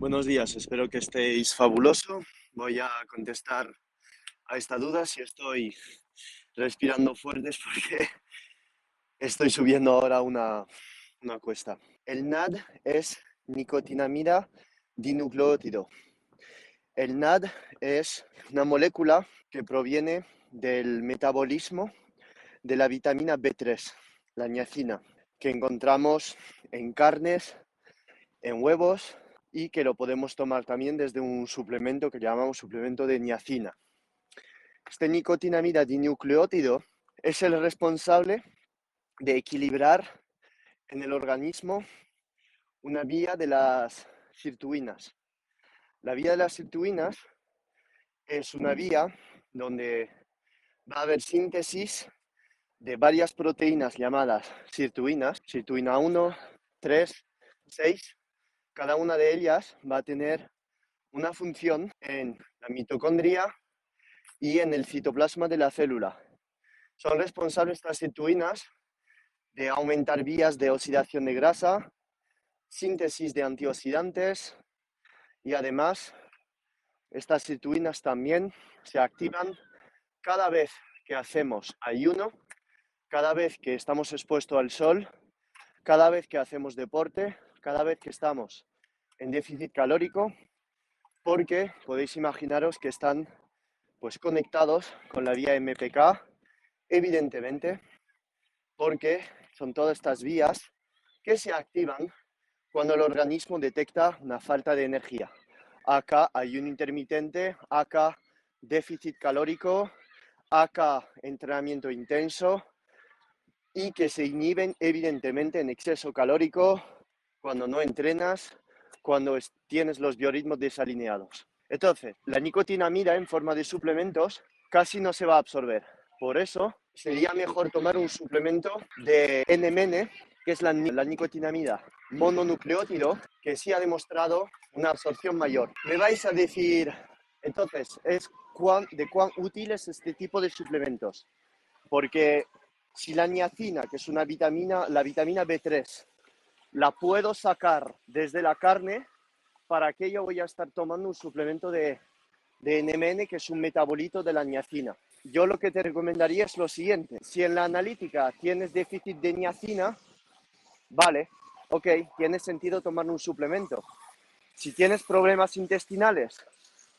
Buenos días, espero que estéis fabuloso. Voy a contestar a esta duda si estoy respirando fuertes porque estoy subiendo ahora una, una cuesta. El NAD es nicotinamida dinucleótido. El NAD es una molécula que proviene del metabolismo de la vitamina B3, la niacina, que encontramos en carnes, en huevos y que lo podemos tomar también desde un suplemento que llamamos suplemento de niacina. Este nicotinamida dinucleótido es el responsable de equilibrar en el organismo una vía de las sirtuinas. La vía de las sirtuinas es una vía donde va a haber síntesis de varias proteínas llamadas sirtuinas, sirtuina 1, 3, 6. Cada una de ellas va a tener una función en la mitocondria y en el citoplasma de la célula. Son responsables estas sirtuinas de aumentar vías de oxidación de grasa, síntesis de antioxidantes y además estas sirtuinas también se activan cada vez que hacemos ayuno, cada vez que estamos expuestos al sol, cada vez que hacemos deporte, cada vez que estamos en déficit calórico, porque podéis imaginaros que están pues conectados con la vía MPK, evidentemente, porque son todas estas vías que se activan cuando el organismo detecta una falta de energía. Acá ayuno intermitente, acá déficit calórico, acá entrenamiento intenso y que se inhiben evidentemente en exceso calórico cuando no entrenas, cuando tienes los biorritmos desalineados. Entonces, la nicotinamida en forma de suplementos casi no se va a absorber. Por eso sería mejor tomar un suplemento de NMN, que es la, nicotinamida mononucleótido que sí ha demostrado una absorción mayor. Me vais a decir, entonces, es de cuán útil es este tipo de suplementos. Porque si la niacina, que es una vitamina, la vitamina B3, la puedo sacar desde la carne, ¿para qué yo voy a estar tomando un suplemento de, de NMN, que es un metabolito de la niacina? Yo lo que te recomendaría es lo siguiente. Si en la analítica tienes déficit de niacina, vale, ok, tiene sentido tomar un suplemento. Si tienes problemas intestinales,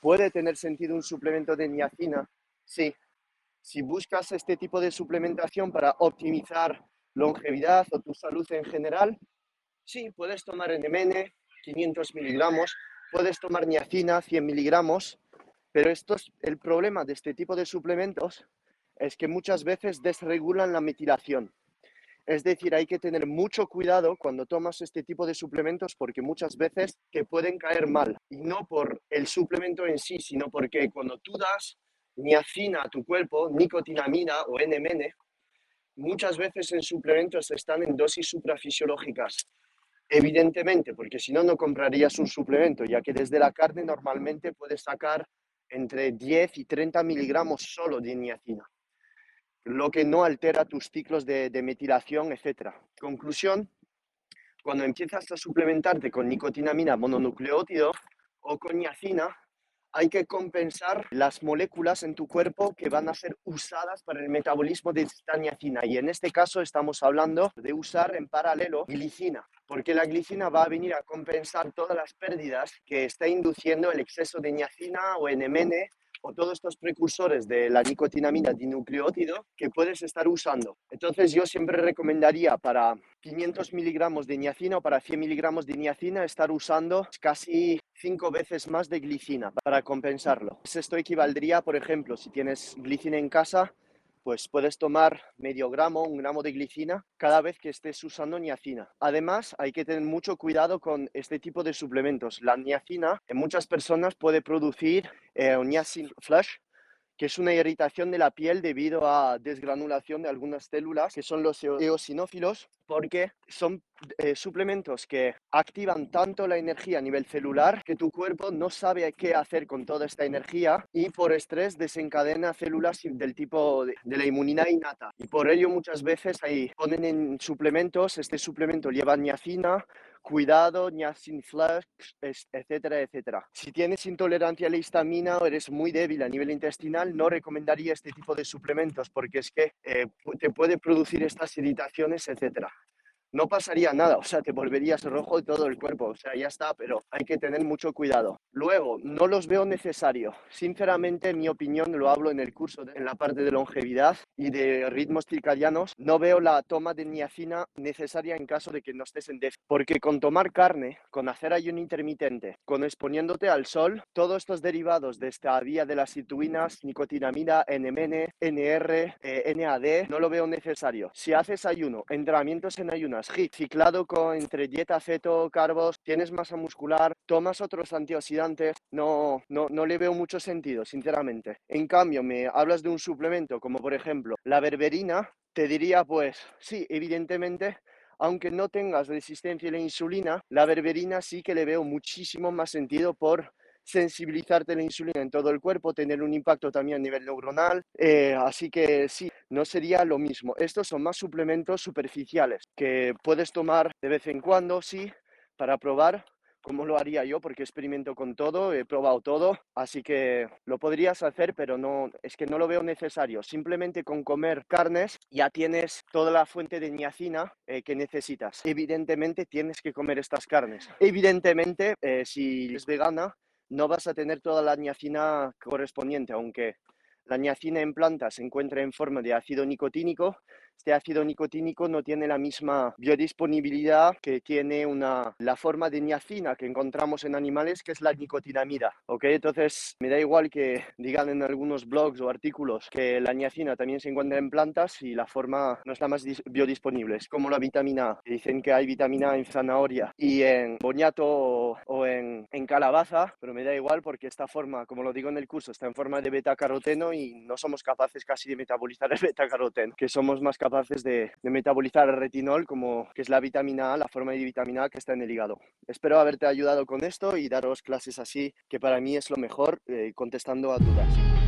puede tener sentido un suplemento de niacina, sí. Si buscas este tipo de suplementación para optimizar longevidad o tu salud en general, sí, puedes tomar NMN, 500 miligramos, puedes tomar niacina, 100 miligramos, pero esto es el problema de este tipo de suplementos es que muchas veces desregulan la metilación. Es decir, hay que tener mucho cuidado cuando tomas este tipo de suplementos porque muchas veces te pueden caer mal. Y no por el suplemento en sí, sino porque cuando tú das niacina a tu cuerpo, nicotinamina o NMN, muchas veces en suplementos están en dosis suprafisiológicas. Evidentemente, porque si no, no comprarías un suplemento, ya que desde la carne normalmente puedes sacar entre 10 y 30 miligramos solo de niacina lo que no altera tus ciclos de, metilación, etc. Conclusión, cuando empiezas a suplementarte con nicotinamina mononucleótido o con niacina, hay que compensar las moléculas en tu cuerpo que van a ser usadas para el metabolismo de esta niacina. Y en este caso estamos hablando de usar en paralelo glicina, porque la glicina va a venir a compensar todas las pérdidas que está induciendo el exceso de niacina o NMN o todos estos precursores de la nicotinamina dinucleótido que puedes estar usando. Entonces yo siempre recomendaría para 500 miligramos de niacina o para 100 miligramos de niacina estar usando casi cinco veces más de glicina para compensarlo. Esto equivaldría, por ejemplo, si tienes glicina en casa, pues puedes tomar medio gramo, un gramo de glicina cada vez que estés usando niacina. Además, hay que tener mucho cuidado con este tipo de suplementos. La niacina en muchas personas puede producir eh, niacin flash, que es una irritación de la piel debido a desgranulación de algunas células, que son los eosinófilos, porque son eh, suplementos que activan tanto la energía a nivel celular que tu cuerpo no sabe qué hacer con toda esta energía y por estrés desencadena células del tipo de, la inmunidad innata. Y por ello muchas veces ahí ponen en suplementos, este suplemento lleva niacina, cuidado, niacin flash, etcétera, etcétera. Si tienes intolerancia a la histamina o eres muy débil a nivel intestinal, no recomendaría este tipo de suplementos porque es que eh, te puede producir estas irritaciones, etcétera no pasaría nada, o sea, te volverías rojo de todo el cuerpo, o sea, ya está, pero hay que tener mucho cuidado. Luego, no los veo necesario. Sinceramente, en mi opinión, lo hablo en el curso, en la parte de longevidad y de ritmos circadianos, no veo la toma de niacina necesaria en caso de que no estés en déficit, porque con tomar carne, con hacer ayuno intermitente, con exponiéndote al sol, todos estos derivados de esta vía de las situinas, nicotinamida, NMN, NR, eh, NAD, no lo veo necesario. Si haces ayuno, entrenamientos en ayuno, Ciclado con entre dieta ceto, carbos, tienes masa muscular, tomas otros antioxidantes, no, no, no le veo mucho sentido, sinceramente. En cambio, me hablas de un suplemento como por ejemplo la berberina, te diría pues sí, evidentemente aunque no tengas resistencia a la insulina, la berberina sí que le veo muchísimo más sentido por sensibilizarte la insulina en todo el cuerpo, tener un impacto también a nivel neuronal. Eh, así que sí, no sería lo mismo. Estos son más suplementos superficiales que puedes tomar de vez en cuando, sí, para probar cómo lo haría yo, porque experimento con todo, he probado todo, así que lo podrías hacer, pero no, es que no lo veo necesario. Simplemente con comer carnes ya tienes toda la fuente de niacina eh, que necesitas. Evidentemente tienes que comer estas carnes. Evidentemente, eh, si es vegana, no vas a tener toda la niacina correspondiente, aunque la niacina en planta se encuentra en forma de ácido nicotínico, este ácido nicotínico no tiene la misma biodisponibilidad que tiene una, la forma de niacina que encontramos en animales, que es la nicotinamida. ¿ok? Entonces, me da igual que digan en algunos blogs o artículos que la niacina también se encuentra en plantas y la forma no está más biodisponible. Es como la vitamina A. Dicen que hay vitamina A en zanahoria y en boñato o, en, en calabaza, pero me da igual porque esta forma, como lo digo en el curso, está en forma de beta-caroteno y no somos capaces casi de metabolizar el beta-caroteno, que somos más capaces capaces de, metabolizar el retinol, como que es la vitamina A, la forma de vitamina A que está en el hígado. Espero haberte ayudado con esto y daros clases así, que para mí es lo mejor, eh, contestando a dudas.